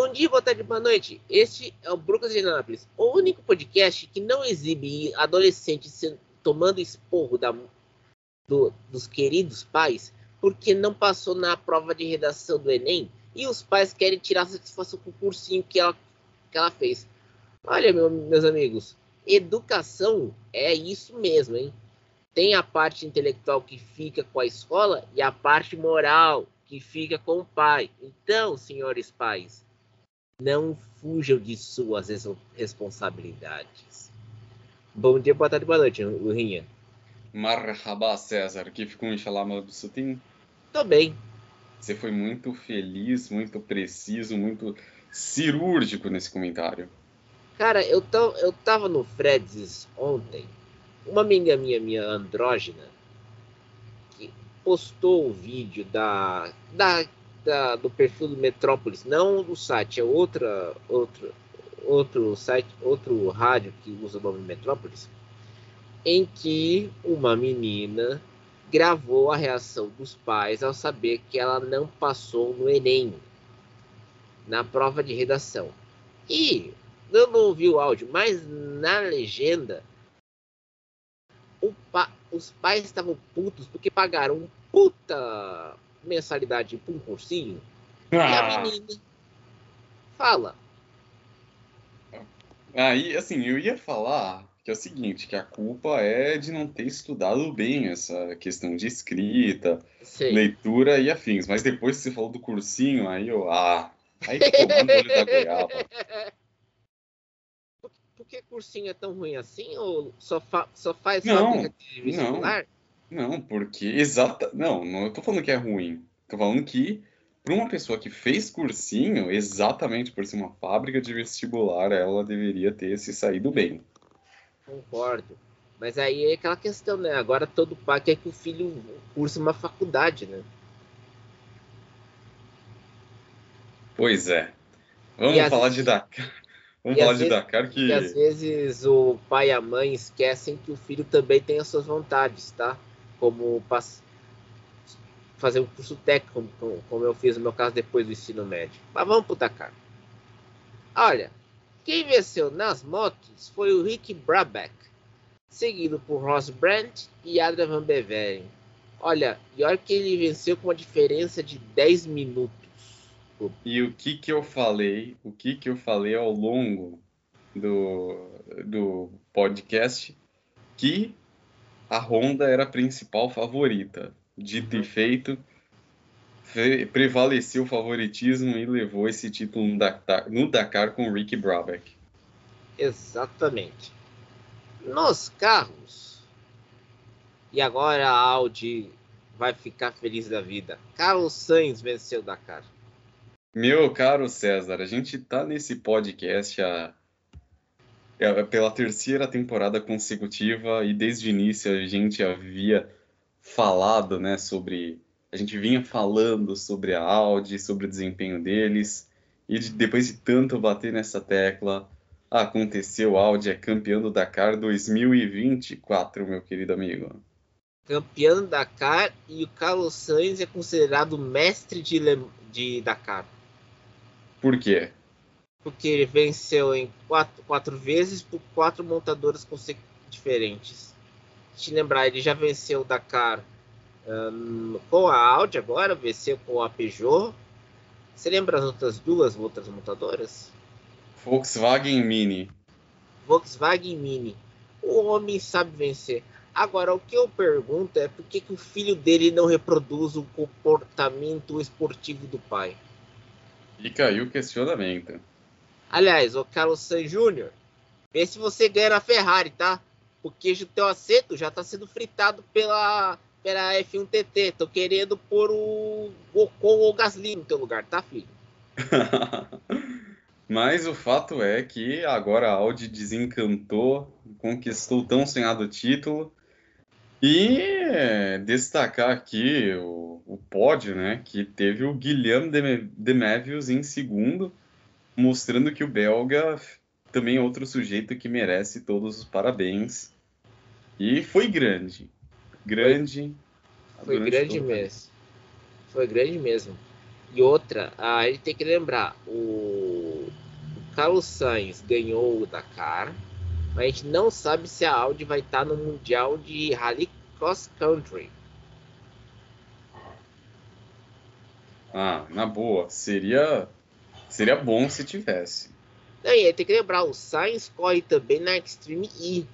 Bom dia, boa tarde, boa noite. Este é o Brooklyn de Anápolis, o único podcast que não exibe adolescentes tomando esporro da, do, dos queridos pais porque não passou na prova de redação do Enem e os pais querem tirar satisfação com o cursinho que ela, que ela fez. Olha, meu, meus amigos, educação é isso mesmo, hein? Tem a parte intelectual que fica com a escola e a parte moral que fica com o pai. Então, senhores pais, não fujam de suas responsabilidades. Bom dia, boa tarde, boa noite, Lurinha. Marhaba, César. Que ficou inshallah Sutim? Tô bem. Você foi muito feliz, muito preciso, muito cirúrgico nesse comentário. Cara, eu, tô, eu tava no Freds ontem. Uma amiga minha, minha andrógena, que postou o vídeo da, da, da, do perfil do Metrópolis, não do site, é outra, outra, outro site, outro rádio que usa o nome Metrópolis, em que uma menina gravou a reação dos pais ao saber que ela não passou no Enem, na prova de redação. E eu não ouvi o áudio, mas na legenda pa, os pais estavam putos porque pagaram um puta mensalidade para um cursinho. Ah. E a ah. menina fala. Aí, assim, eu ia falar que é o seguinte, que a culpa é de não ter estudado bem essa questão de escrita, Sei. leitura e afins. Mas depois que você falou do cursinho, aí eu, ah, aí ficou o olho da goiaba. por que cursinho é tão ruim assim? Ou só, fa só faz não, de vestibular? Não, não, porque exata. Não, não eu tô falando que é ruim. Tô falando que para uma pessoa que fez cursinho, exatamente por ser uma fábrica de vestibular, ela deveria ter se saído bem. Concordo. Mas aí é aquela questão, né? Agora todo pai quer que o filho curse uma faculdade, né? Pois é. Vamos e falar de Dakar. Vamos falar de vezes, Dakar que. E às vezes o pai e a mãe esquecem que o filho também tem as suas vontades, tá? Como fazer um curso técnico, como eu fiz no meu caso depois do ensino médio. Mas vamos pro Dakar. Olha, quem venceu nas motos foi o Rick Brabeck, seguido por Ross Brandt e Adrian Van Beveren. Olha, e olha que ele venceu com uma diferença de 10 minutos. E o que que eu falei, o que que eu falei ao longo do, do podcast, que a Honda era a principal favorita. Dito e feito, prevaleceu o favoritismo e levou esse título no Dakar, no Dakar com Ricky Brabeck. Exatamente. Nos carros. E agora a Audi vai ficar feliz da vida. Carlos Sainz venceu o Dakar. Meu caro César, a gente está nesse podcast a, é, pela terceira temporada consecutiva e desde o início a gente havia falado, né, sobre a gente vinha falando sobre a Audi, sobre o desempenho deles e de, depois de tanto bater nessa tecla, aconteceu, a Audi é campeão do Dakar 2024, meu querido amigo. Campeão do Dakar e o Carlos Sainz é considerado mestre de, de Dakar. Por quê? Porque ele venceu em quatro, quatro vezes por quatro montadoras diferentes. Te lembrar, ele já venceu o Dakar um, com a Audi agora, venceu com a Peugeot. Você lembra as outras duas outras montadoras? Volkswagen Mini. Volkswagen Mini. O homem sabe vencer. Agora, o que eu pergunto é por que, que o filho dele não reproduz o comportamento esportivo do pai? Fica aí o questionamento. Aliás, o Carlos Sainz Jr., vê se você ganha na Ferrari, tá? Porque o teu assento já está sendo fritado pela, pela F1 TT. Tô querendo pôr o Ocon ou Gasly no teu lugar, tá, filho? Mas o fato é que agora a Audi desencantou, conquistou tão sonhado título. E destacar aqui o, o pódio, né, que teve o Guilherme de Mevius em segundo, mostrando que o belga também é outro sujeito que merece todos os parabéns. E foi grande. Grande. Foi, foi grande mesmo. Foi grande mesmo. E outra, a gente tem que lembrar, o Carlos Sainz ganhou o Dakar, mas a gente não sabe se a Audi vai estar no Mundial de Rally Cross Country. Ah, na boa, seria seria bom se tivesse. Não, e aí tem que lembrar, o Sainz corre também na Extreme E.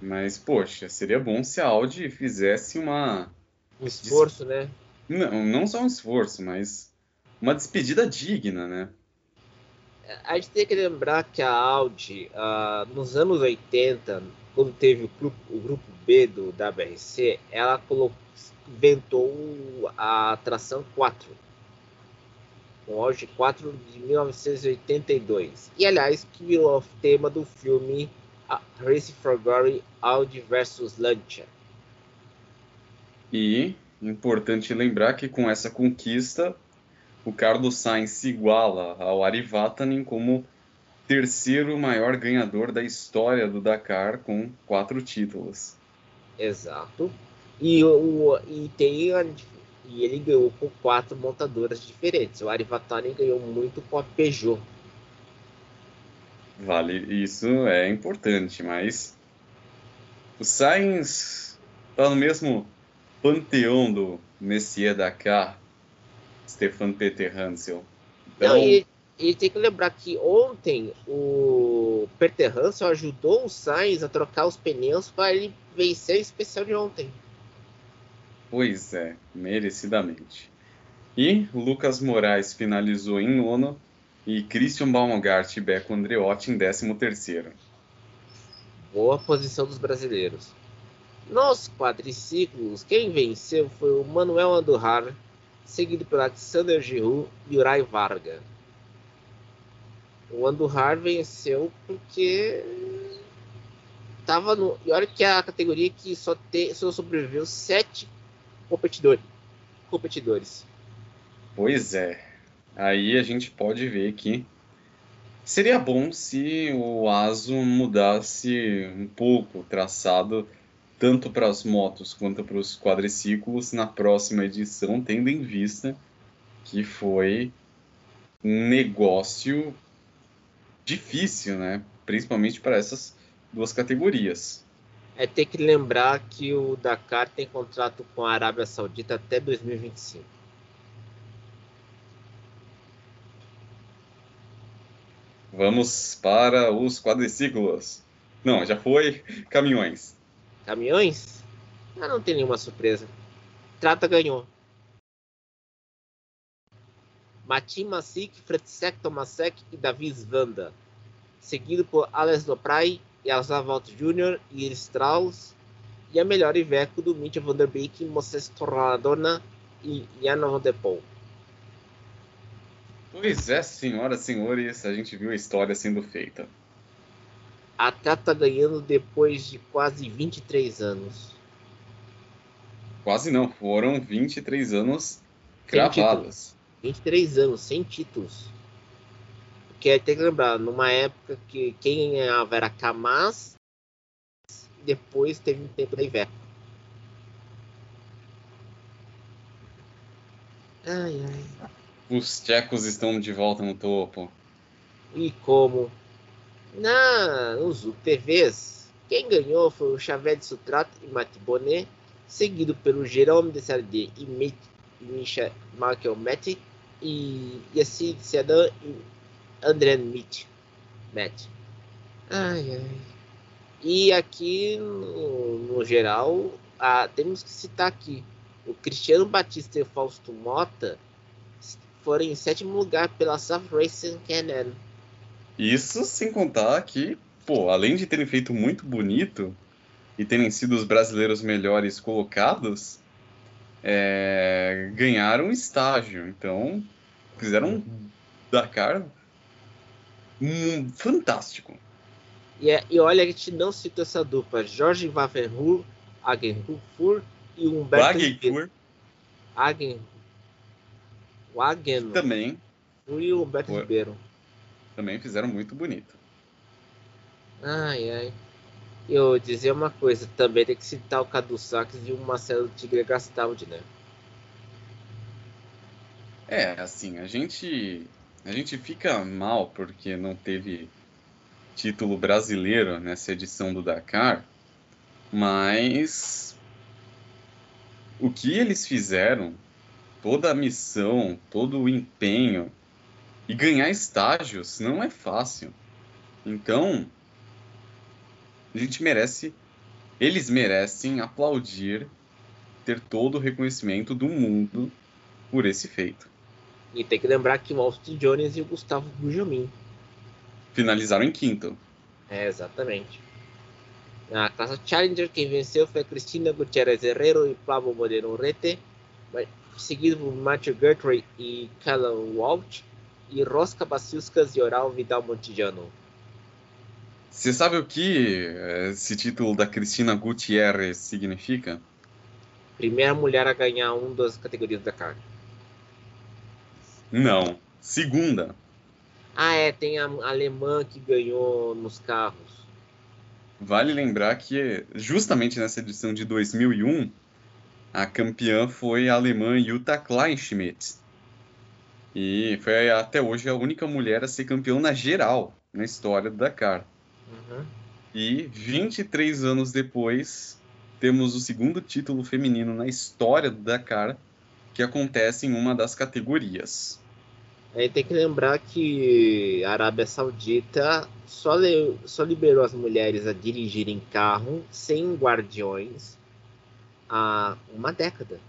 Mas, poxa, seria bom se a Audi fizesse uma. Um esforço, Des... né? Não, não só um esforço, mas uma despedida digna, né? A gente tem que lembrar que a Audi, uh, nos anos 80, quando teve o grupo, o grupo B do WRC, ela colocou, inventou a tração 4. O Audi 4 de 1982. E, aliás, que virou o tema do filme Race for Glory Audi versus Lancia. E importante lembrar que com essa conquista, o Carlos Sainz se iguala ao Ari Vatanen como terceiro maior ganhador da história do Dakar com quatro títulos. Exato. E, o, e tem e ele ganhou com quatro montadoras diferentes. O Ari ganhou muito com a Peugeot. Vale, isso é importante, mas o Sainz está no mesmo panteão do Messier Dakar, Stefan Peter Hansel. Então... Não, e, e, tem que lembrar que ontem o Peter ajudou o Sainz a trocar os pneus para ele vencer o especial de ontem. Pois é, merecidamente. E Lucas Moraes finalizou em nono e Christian Baumgart e Beco Andreotti em 13º. Boa posição dos brasileiros. Nos quadriciclos, quem venceu foi o Manuel Andorrar, seguido pelo Alexander Giroud e Urai Varga. O Andorrar venceu porque tava no. E olha que é a categoria que só, te, só sobreviveu sete competidores. competidores. Pois é aí a gente pode ver que seria bom se o ASO mudasse um pouco o traçado tanto para as motos quanto para os quadriciclos na próxima edição, tendo em vista que foi um negócio difícil, né? Principalmente para essas duas categorias. É ter que lembrar que o Dakar tem contrato com a Arábia Saudita até 2025. Vamos para os quadriciclos. Não, já foi caminhões. Caminhões? Ah, não tem nenhuma surpresa. Trata ganhou. Matim Masik, Fretzek Tomasek e Davi Svanda. Seguido por Alex Loprai, Yasavalt Jr. e Strauss. E a melhor Iveco do Mitchell Van Der Beek, Moses Torradona e Jan Van Der Poel. Pois é, senhoras e senhores, a gente viu a história sendo feita. A Tata ganhando depois de quase 23 anos. Quase não, foram 23 anos cravados. 23 anos, sem títulos. Porque tem que lembrar, numa época que quem ganhava era Camas, depois teve um tempo da Iveco. Ai, ai. Os tchecos estão de volta no topo. E como? Na, nos UTVs, quem ganhou foi o Xavier de Sutrat e Matt Bonnet, seguido pelo Jerome de Sardet e Misha Michael E Yassid Sedan e André Mitch. Matt. Ai, ai. E aqui, no, no geral, ah, temos que citar aqui o Cristiano Batista e o Fausto Mota foram em sétimo lugar pela South Racing Canon. Isso sem contar que, pô, além de terem feito muito bonito e terem sido os brasileiros melhores colocados, é, ganharam estágio. Então, fizeram um Dakar um, fantástico. E, é, e olha, a gente não citou essa dupla: Jorge Wavenhur, Agenhur e Humberto Agenhur. Agenhur o. Também. E o Roberto o... Ribeiro. Também fizeram muito bonito. Ai, ai. Eu dizer uma coisa, também tem que citar o Cadu Sacks e o Marcelo Tigre Gastaldi, né? É, assim, a gente a gente fica mal porque não teve título brasileiro nessa edição do Dakar, mas o que eles fizeram, toda a missão, todo o empenho e ganhar estágios não é fácil. Então, a gente merece, eles merecem aplaudir, ter todo o reconhecimento do mundo por esse feito. E tem que lembrar que o Austin Jones e o Gustavo Gujamin finalizaram em quinto. É, exatamente. Na classe Challenger, quem venceu foi Cristina Gutierrez Herrero e Pablo Moreno Rete, seguido por Matthew Gertrude e Callum Walsh, e Rosca Baciuscas e Oral Vidal Montillano. Você sabe o que eh, esse título da Cristina Gutierrez significa? Primeira mulher a ganhar uma das categorias da carne. Não. Segunda. Ah, é, tem a alemã que ganhou nos carros. Vale lembrar que justamente nessa edição de 2001, a campeã foi a alemã Jutta Kleinschmidt. E foi até hoje a única mulher a ser campeã na geral na história do Dakar. Uhum. E 23 anos depois, temos o segundo título feminino na história do Dakar, que acontece em uma das categorias. Aí tem que lembrar que a Arábia Saudita só, le, só liberou as mulheres a dirigirem carro sem guardiões há uma década.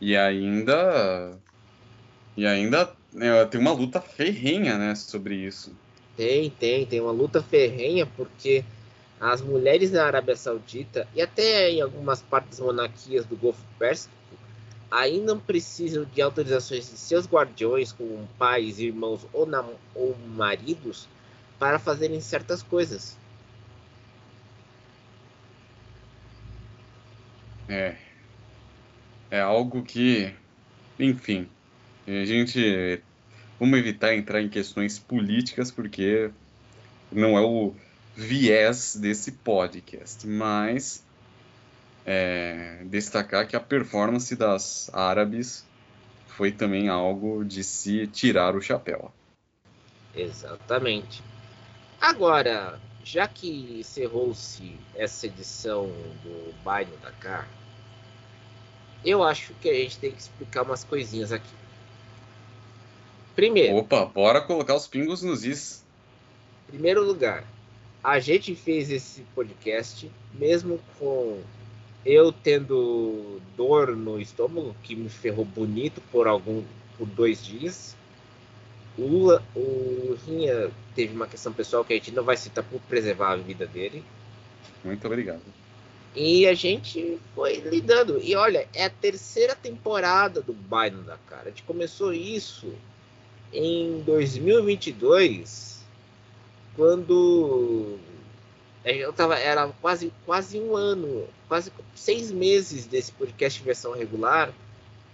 E ainda. E ainda é, tem uma luta ferrenha né, sobre isso. Tem, tem, tem uma luta ferrenha porque as mulheres da Arábia Saudita e até em algumas partes das monarquias do Golfo Pérsico ainda precisam de autorizações de seus guardiões, como pais, irmãos ou, ou maridos, para fazerem certas coisas. É. É algo que, enfim, a gente vamos evitar entrar em questões políticas porque não é o viés desse podcast, mas é, destacar que a performance das árabes foi também algo de se tirar o chapéu. Exatamente. Agora, já que encerrou-se essa edição do Bairro Dakar, eu acho que a gente tem que explicar umas coisinhas aqui. Primeiro. Opa, bora colocar os pingos nos is. Primeiro lugar, a gente fez esse podcast mesmo com eu tendo dor no estômago, que me ferrou bonito por algum por dois dias. O, o Rinha teve uma questão pessoal que a gente não vai citar por preservar a vida dele. Muito obrigado. E a gente foi lidando. E olha, é a terceira temporada do Biden da cara. A gente começou isso em 2022, quando é, eu tava, era quase, quase um ano, quase seis meses desse podcast versão regular,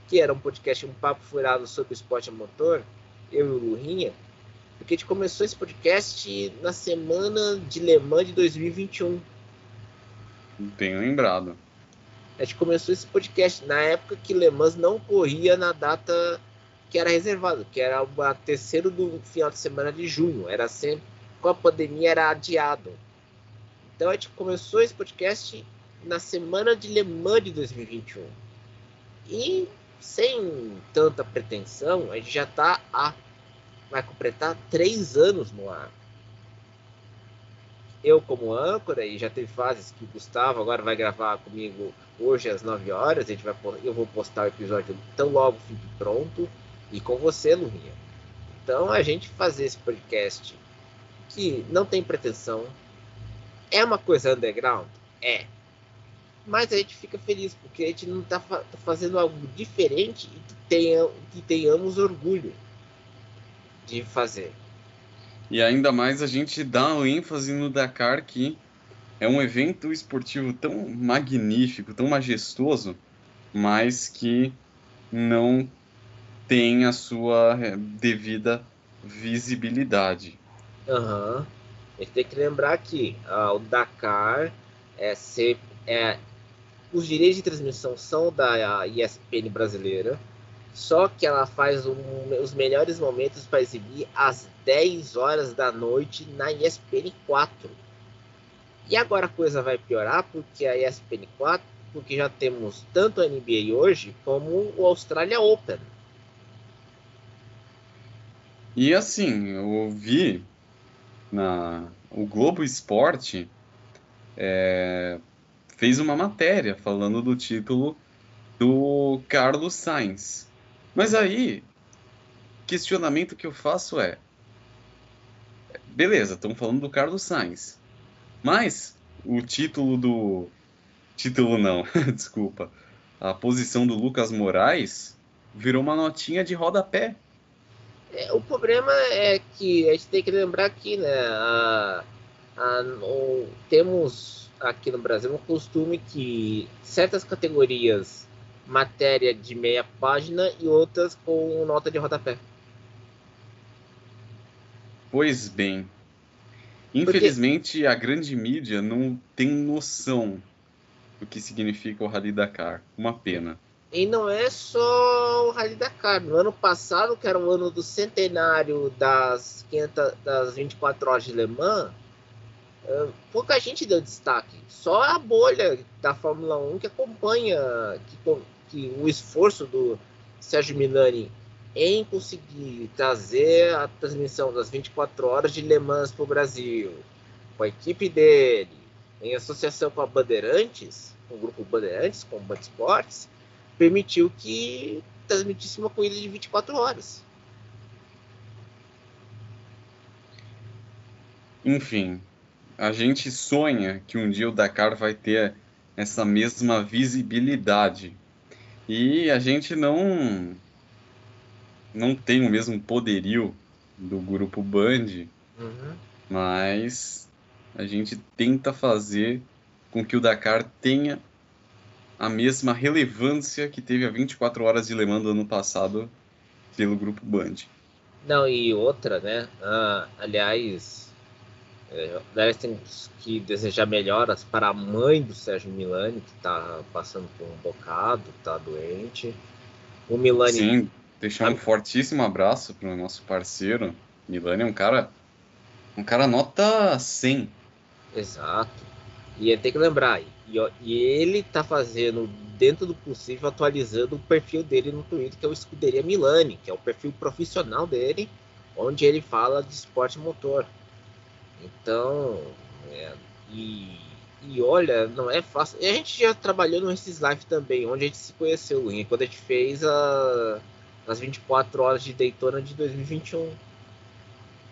que era um podcast, um papo furado sobre o esporte a motor, eu e o Lurinha, porque a gente começou esse podcast na semana de Le Mans de 2021. Tenho lembrado. A gente começou esse podcast na época que Le Mans não corria na data que era reservada, que era o terceiro do final de semana de junho. Era sempre, com a pandemia, era adiado. Então a gente começou esse podcast na semana de Le Mans de 2021. E sem tanta pretensão, a gente já está a vai completar três anos no ar. Eu como âncora e já teve fases que o Gustavo agora vai gravar comigo hoje às 9 horas. A gente vai, eu vou postar o episódio tão logo fique pronto e com você, Lurinha. Então a gente fazer esse podcast que não tem pretensão, é uma coisa underground? É. Mas a gente fica feliz porque a gente não está fa fazendo algo diferente e que, tenha, que tenhamos orgulho de fazer. E ainda mais a gente dá um ênfase no Dakar que é um evento esportivo tão magnífico, tão majestoso, mas que não tem a sua devida visibilidade. Uhum. A gente tem que lembrar que ah, o Dakar é, sempre, é os direitos de transmissão são da ESPN brasileira Só que ela faz um, os melhores momentos para exibir às 10 horas da noite na ESPN 4. E agora a coisa vai piorar porque a ESPN 4, porque já temos tanto a NBA hoje como o Australia Open. E assim, eu ouvi na o Globo Esporte é, fez uma matéria falando do título do Carlos Sainz. Mas aí, questionamento que eu faço é: beleza, estão falando do Carlos Sainz, mas o título do. Título não, desculpa. A posição do Lucas Moraes virou uma notinha de rodapé. É, o problema é que a gente tem que lembrar aqui, né? A, a, o, temos aqui no Brasil um costume que certas categorias matéria de meia página e outras com nota de rodapé. Pois bem. Infelizmente, Porque... a grande mídia não tem noção do que significa o Rally Dakar. Uma pena. E não é só o Rally Dakar. No ano passado, que era o ano do centenário das, 500, das 24 horas de Le Mans, eh, pouca gente deu destaque. Só a bolha da Fórmula 1 que acompanha, que, que o esforço do Sérgio Milani em conseguir trazer a transmissão das 24 horas de Le Mans para o Brasil, com a equipe dele, em associação com a Bandeirantes, com o grupo Bandeirantes, com o Band Esportes, permitiu que transmitisse uma corrida de 24 horas. Enfim, a gente sonha que um dia o Dakar vai ter essa mesma visibilidade e a gente não não tem o mesmo poderio do grupo Band, uhum. mas a gente tenta fazer com que o Dakar tenha a mesma relevância que teve a 24 horas de Le Mans do ano passado pelo grupo Band. Não, e outra, né? Ah, aliás, é, temos que desejar melhoras para a mãe do Sérgio Milani, que está passando por um bocado, está doente. O Milani. Sim, deixar um fortíssimo abraço para o nosso parceiro. Milani é um cara. Um cara nota 100. Exato. E tem que lembrar, e, e ele está fazendo, dentro do possível, atualizando o perfil dele no Twitter, que é o Escuderia Milani, que é o perfil profissional dele, onde ele fala de esporte motor. Então, é, e, e olha, não é fácil. E a gente já trabalhou no Esses Live também, onde a gente se conheceu, quando a gente fez a, as 24 horas de Daytona de 2021.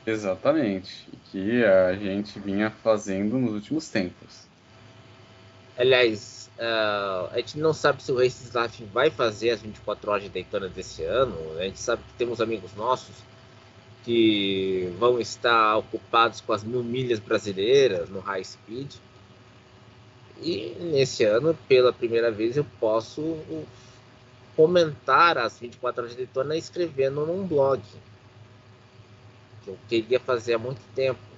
Exatamente, que a gente vinha fazendo nos últimos tempos. Aliás, uh, a gente não sabe se o Races Life vai fazer as 24 horas de Daytona desse ano. A gente sabe que temos amigos nossos que vão estar ocupados com as mil milhas brasileiras no high speed. E nesse ano, pela primeira vez, eu posso comentar as 24 horas de Daytona escrevendo num blog. Que eu queria fazer há muito tempo.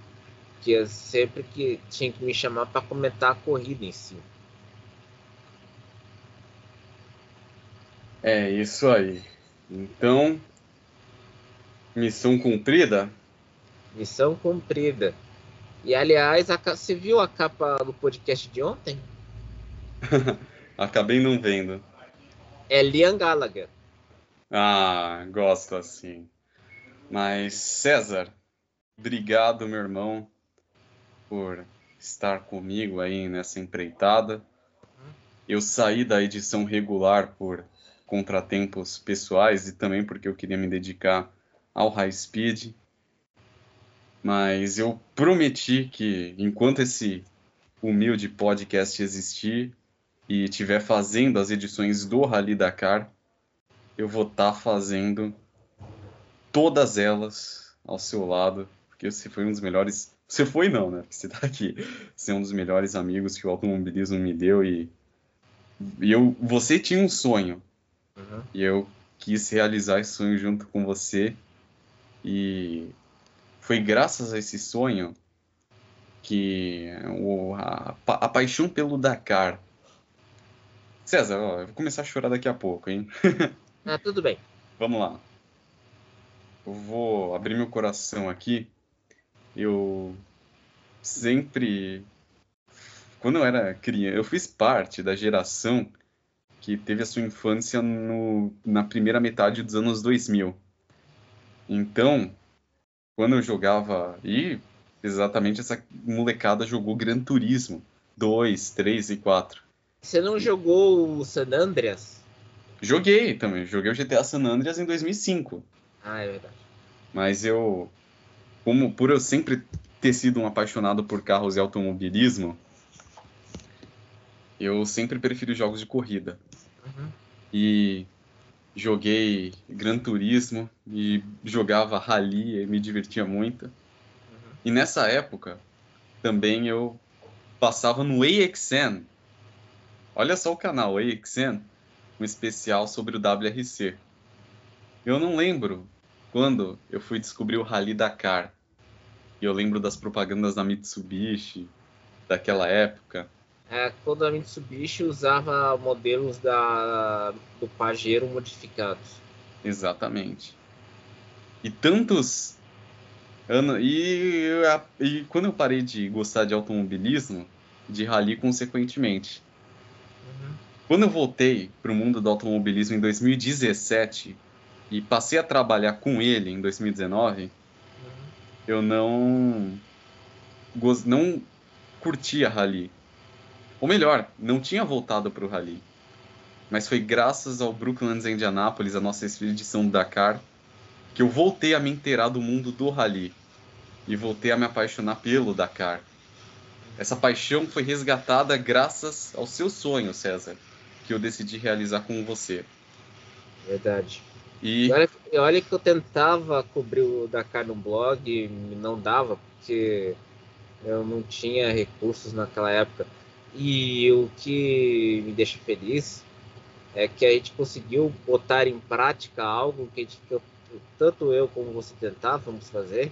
Que eu sempre que tinha que me chamar para comentar a corrida em si. É isso aí. Então, Missão cumprida? Missão cumprida. E aliás, a, você viu a capa do podcast de ontem? Acabei não vendo. É Liam Gallagher. Ah, gosto assim. Mas, César, obrigado, meu irmão, por estar comigo aí nessa empreitada. Eu saí da edição regular por contratempos pessoais e também porque eu queria me dedicar ao high speed. Mas eu prometi que enquanto esse humilde podcast existir e estiver fazendo as edições do Rally Dakar, eu vou estar tá fazendo todas elas ao seu lado, porque você foi um dos melhores. Você foi não, né? Porque você está aqui. Você é um dos melhores amigos que o automobilismo me deu e, e eu, você tinha um sonho uhum. e eu quis realizar esse sonho junto com você e foi graças a esse sonho que o, a, a paixão pelo Dakar. César, ó, eu vou começar a chorar daqui a pouco, hein? ah, tudo bem. vamos lá. Eu vou abrir meu coração aqui. Eu sempre. Quando eu era criança, eu fiz parte da geração que teve a sua infância no, na primeira metade dos anos 2000. Então, quando eu jogava. E exatamente essa molecada jogou Gran Turismo 2, 3 e 4. Você não jogou o San Andreas? Joguei também. Joguei o GTA San Andreas em 2005. Ah, é verdade. Mas eu. Como por eu sempre ter sido um apaixonado por carros e automobilismo, eu sempre prefiro jogos de corrida. Uhum. E joguei Gran Turismo e jogava Rally e me divertia muito. Uhum. E nessa época também eu passava no AXN. Olha só o canal AXN, um especial sobre o WRC. Eu não lembro quando eu fui descobrir o Rally Dakar. E eu lembro das propagandas da Mitsubishi daquela época é, quando a Mitsubishi usava modelos da, do Pajero modificados. Exatamente. E tantos anos. E, e quando eu parei de gostar de automobilismo, de rally consequentemente. Uhum. Quando eu voltei para o mundo do automobilismo em 2017 e passei a trabalhar com ele em 2019, uhum. eu não não curtia rally ou melhor, não tinha voltado para o Rally. Mas foi graças ao Brooklands Indianapolis, a nossa expedição do Dakar, que eu voltei a me inteirar do mundo do Rally. E voltei a me apaixonar pelo Dakar. Essa paixão foi resgatada graças ao seu sonho, César, que eu decidi realizar com você. Verdade. E olha, olha que eu tentava cobrir o Dakar no blog não dava, porque eu não tinha recursos naquela época. E o que me deixa feliz é que a gente conseguiu botar em prática algo que, gente, que eu, tanto eu como você tentávamos fazer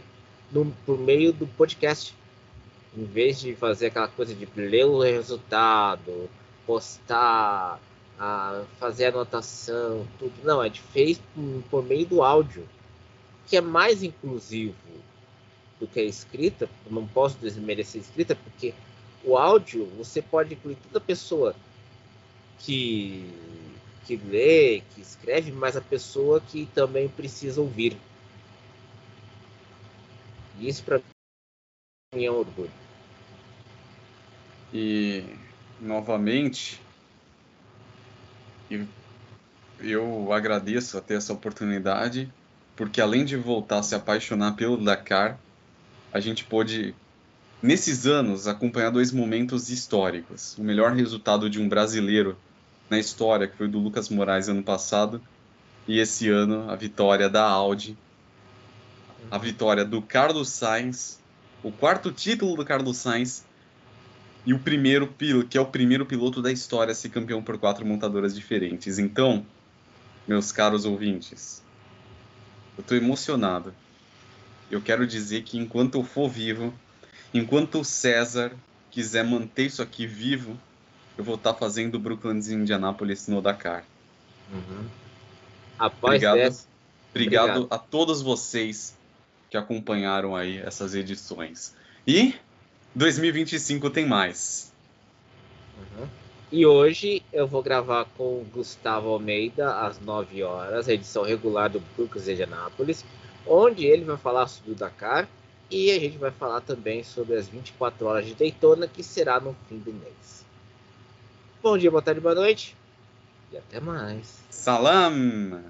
no, por meio do podcast. Em vez de fazer aquela coisa de ler o resultado, postar, a fazer anotação, tudo. Não, a gente fez por, por meio do áudio, que é mais inclusivo do que a escrita. Eu não posso desmerecer a escrita, porque o áudio, você pode incluir toda pessoa que, que lê, que escreve, mas a pessoa que também precisa ouvir. E isso para mim é um orgulho. E, novamente, eu, eu agradeço ter essa oportunidade, porque além de voltar a se apaixonar pelo Dakar, a gente pôde nesses anos, acompanhar dois momentos históricos. O melhor resultado de um brasileiro na história, que foi do Lucas Moraes ano passado, e esse ano a vitória da Audi, a vitória do Carlos Sainz, o quarto título do Carlos Sainz e o primeiro que é o primeiro piloto da história a ser campeão por quatro montadoras diferentes. Então, meus caros ouvintes, eu estou emocionado. Eu quero dizer que enquanto eu for vivo, Enquanto o César quiser manter isso aqui vivo, eu vou estar tá fazendo o Brooklyn de Indianápolis no Dakar. Uhum. Após obrigado, dessa, obrigado, obrigado a todos vocês que acompanharam aí essas edições. E 2025 tem mais. Uhum. E hoje eu vou gravar com o Gustavo Almeida às 9 horas, a edição regular do Brooklyn de Indianápolis, onde ele vai falar sobre o Dakar e a gente vai falar também sobre as 24 horas de Daytona, que será no fim do mês. Bom dia, boa tarde, boa noite. E até mais. Salam!